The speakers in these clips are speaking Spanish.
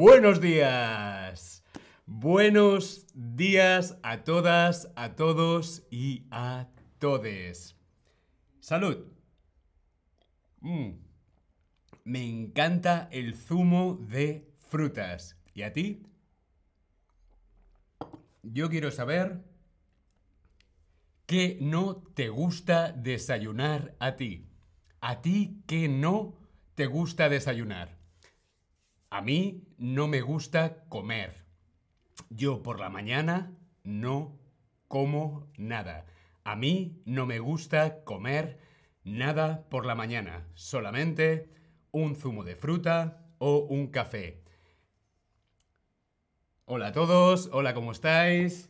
Buenos días. Buenos días a todas, a todos y a todes. Salud. Mm. Me encanta el zumo de frutas. ¿Y a ti? Yo quiero saber qué no te gusta desayunar a ti. ¿A ti qué no te gusta desayunar? A mí no me gusta comer. Yo por la mañana no como nada. A mí no me gusta comer nada por la mañana. Solamente un zumo de fruta o un café. Hola a todos, hola, ¿cómo estáis?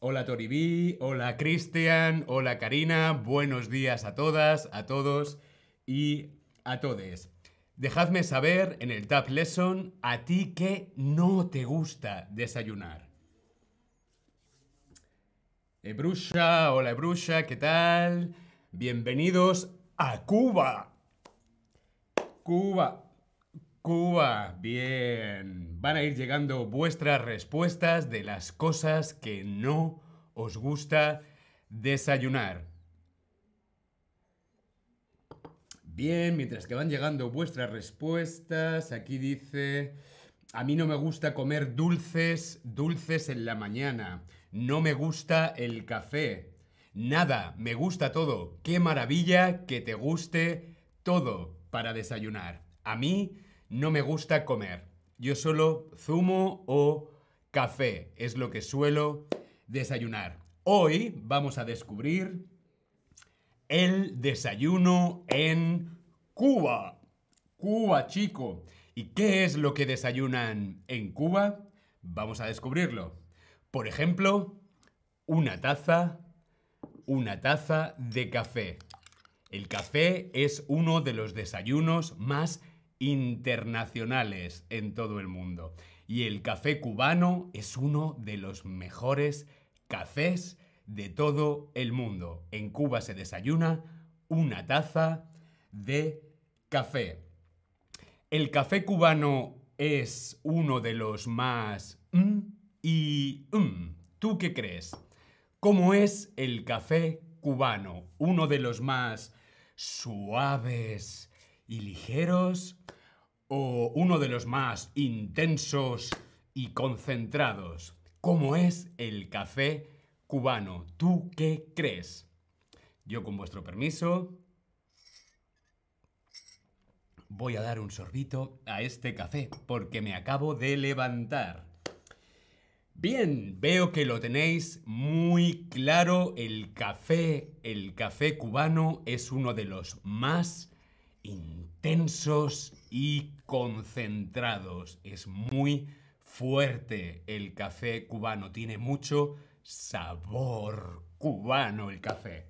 Hola Toribí, hola Cristian, hola Karina, buenos días a todas, a todos y a todes. Dejadme saber en el Tab Lesson a ti que no te gusta desayunar. Ebrusha, hola Ebrusha, ¿qué tal? Bienvenidos a Cuba. Cuba, Cuba, bien. Van a ir llegando vuestras respuestas de las cosas que no os gusta desayunar. Bien, mientras que van llegando vuestras respuestas, aquí dice, a mí no me gusta comer dulces, dulces en la mañana. No me gusta el café. Nada, me gusta todo. Qué maravilla que te guste todo para desayunar. A mí no me gusta comer. Yo solo zumo o café. Es lo que suelo desayunar. Hoy vamos a descubrir el desayuno en Cuba. Cuba, chico. ¿Y qué es lo que desayunan en Cuba? Vamos a descubrirlo. Por ejemplo, una taza, una taza de café. El café es uno de los desayunos más internacionales en todo el mundo. Y el café cubano es uno de los mejores cafés de todo el mundo. En Cuba se desayuna una taza de café. El café cubano es uno de los más... Mm, y... Mm, ¿Tú qué crees? ¿Cómo es el café cubano? ¿Uno de los más suaves y ligeros? ¿O uno de los más intensos y concentrados? ¿Cómo es el café cubano. ¿Tú qué crees? Yo con vuestro permiso voy a dar un sorbito a este café porque me acabo de levantar. Bien, veo que lo tenéis muy claro. El café, el café cubano es uno de los más intensos y concentrados. Es muy fuerte el café cubano. Tiene mucho sabor cubano el café.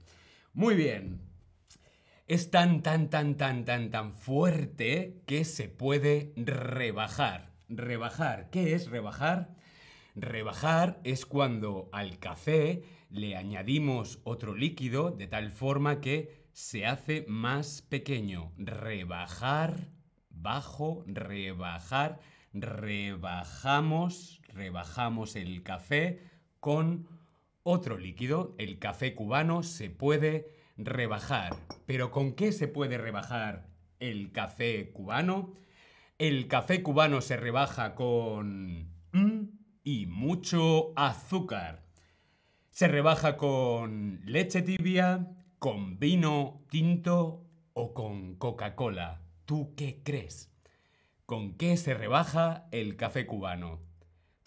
Muy bien. Es tan, tan, tan, tan, tan, tan fuerte que se puede rebajar. Rebajar. ¿Qué es rebajar? Rebajar es cuando al café le añadimos otro líquido de tal forma que se hace más pequeño. Rebajar, bajo, rebajar, rebajamos, rebajamos el café con otro líquido. El café cubano se puede rebajar. ¿Pero con qué se puede rebajar el café cubano? El café cubano se rebaja con... y mucho azúcar. Se rebaja con leche tibia, con vino tinto o con Coca-Cola. ¿Tú qué crees? ¿Con qué se rebaja el café cubano?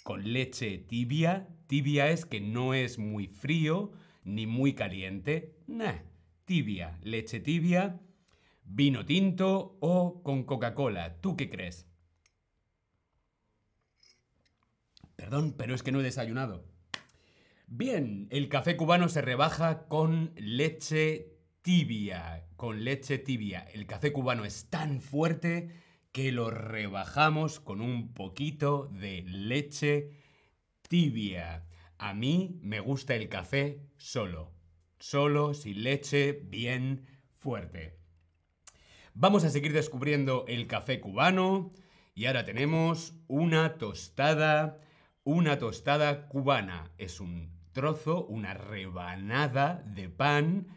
¿Con leche tibia, Tibia es que no es muy frío ni muy caliente. Nah, tibia, leche tibia, vino tinto o con Coca-Cola. ¿Tú qué crees? Perdón, pero es que no he desayunado. Bien, el café cubano se rebaja con leche tibia. Con leche tibia. El café cubano es tan fuerte que lo rebajamos con un poquito de leche tibia. A mí me gusta el café solo. Solo, sin leche, bien fuerte. Vamos a seguir descubriendo el café cubano Y ahora tenemos una tostada, una tostada cubana. Es un trozo, una rebanada de pan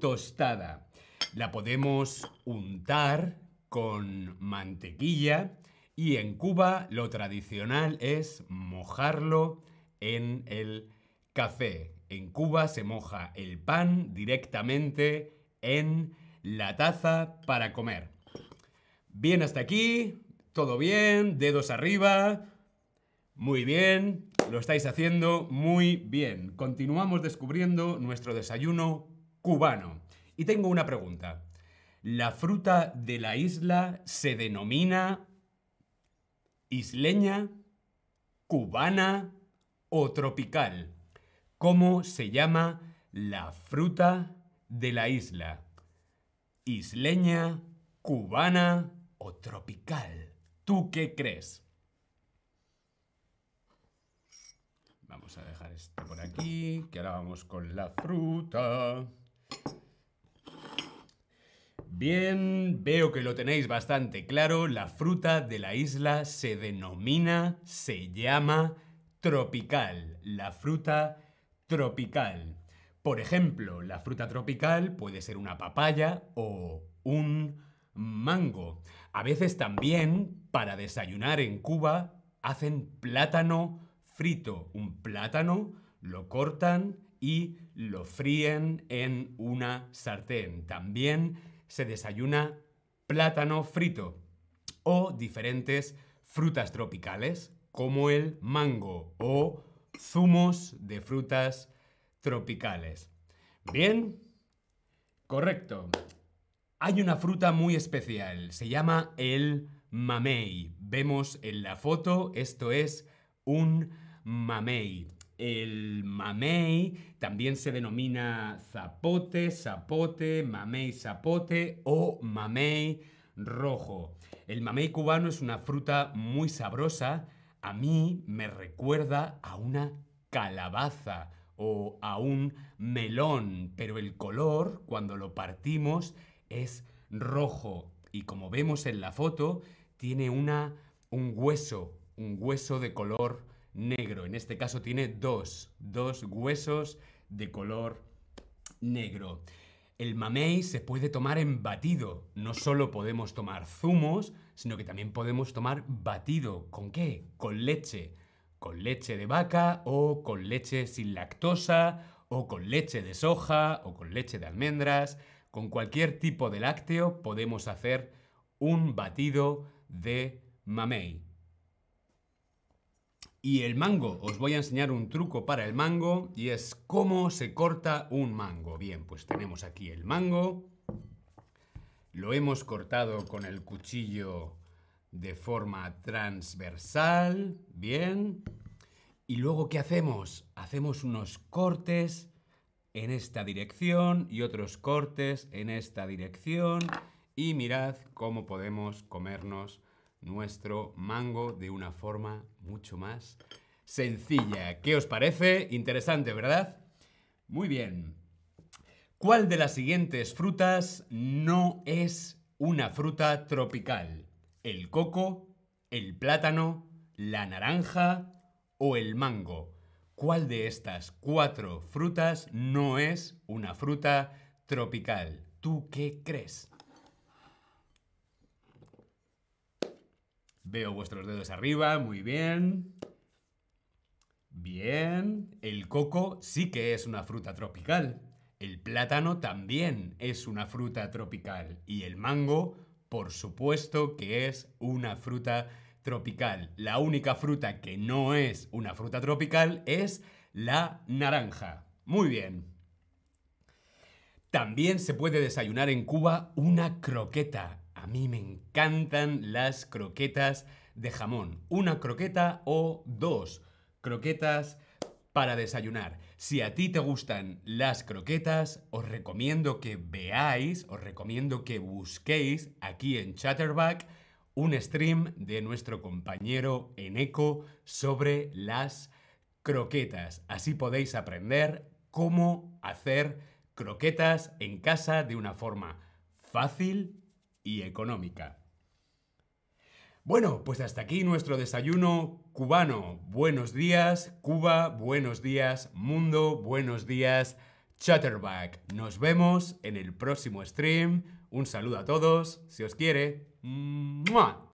tostada. La podemos untar con mantequilla y en Cuba lo tradicional es mojarlo en el café. En Cuba se moja el pan directamente en la taza para comer. Bien hasta aquí, todo bien, dedos arriba. Muy bien, lo estáis haciendo muy bien. Continuamos descubriendo nuestro desayuno cubano. Y tengo una pregunta. ¿La fruta de la isla se denomina isleña, cubana o tropical? ¿Cómo se llama la fruta de la isla? ¿Isleña, cubana o tropical? ¿Tú qué crees? Vamos a dejar esto por aquí, que ahora vamos con la fruta. Bien, veo que lo tenéis bastante claro. La fruta de la isla se denomina, se llama tropical. La fruta tropical. Por ejemplo, la fruta tropical puede ser una papaya o un mango. A veces también, para desayunar en Cuba, hacen plátano frito. Un plátano lo cortan y lo fríen en una sartén. También se desayuna plátano frito o diferentes frutas tropicales como el mango o zumos de frutas tropicales. Bien, correcto. Hay una fruta muy especial, se llama el mamey. Vemos en la foto, esto es un mamey. El mamey también se denomina zapote, zapote, mamey zapote o mamey rojo. El mamey cubano es una fruta muy sabrosa. A mí me recuerda a una calabaza o a un melón, pero el color, cuando lo partimos, es rojo. Y como vemos en la foto, tiene una, un hueso, un hueso de color negro. En este caso tiene dos, dos huesos de color negro. El mamey se puede tomar en batido. No solo podemos tomar zumos, sino que también podemos tomar batido. ¿Con qué? Con leche. Con leche de vaca o con leche sin lactosa o con leche de soja o con leche de almendras. Con cualquier tipo de lácteo podemos hacer un batido de mamey. Y el mango, os voy a enseñar un truco para el mango y es cómo se corta un mango. Bien, pues tenemos aquí el mango. Lo hemos cortado con el cuchillo de forma transversal. Bien. Y luego, ¿qué hacemos? Hacemos unos cortes en esta dirección y otros cortes en esta dirección. Y mirad cómo podemos comernos nuestro mango de una forma mucho más sencilla. ¿Qué os parece? Interesante, ¿verdad? Muy bien. ¿Cuál de las siguientes frutas no es una fruta tropical? ¿El coco, el plátano, la naranja o el mango? ¿Cuál de estas cuatro frutas no es una fruta tropical? ¿Tú qué crees? Veo vuestros dedos arriba, muy bien. Bien, el coco sí que es una fruta tropical. El plátano también es una fruta tropical. Y el mango, por supuesto que es una fruta tropical. La única fruta que no es una fruta tropical es la naranja. Muy bien. También se puede desayunar en Cuba una croqueta. A mí me encantan las croquetas de jamón. Una croqueta o dos croquetas para desayunar. Si a ti te gustan las croquetas, os recomiendo que veáis, os recomiendo que busquéis aquí en Chatterback un stream de nuestro compañero Eneco sobre las croquetas. Así podéis aprender cómo hacer croquetas en casa de una forma fácil económica. Bueno, pues hasta aquí nuestro desayuno cubano. Buenos días, Cuba, buenos días, mundo, buenos días, Chatterback. Nos vemos en el próximo stream. Un saludo a todos, si os quiere. ¡Mua!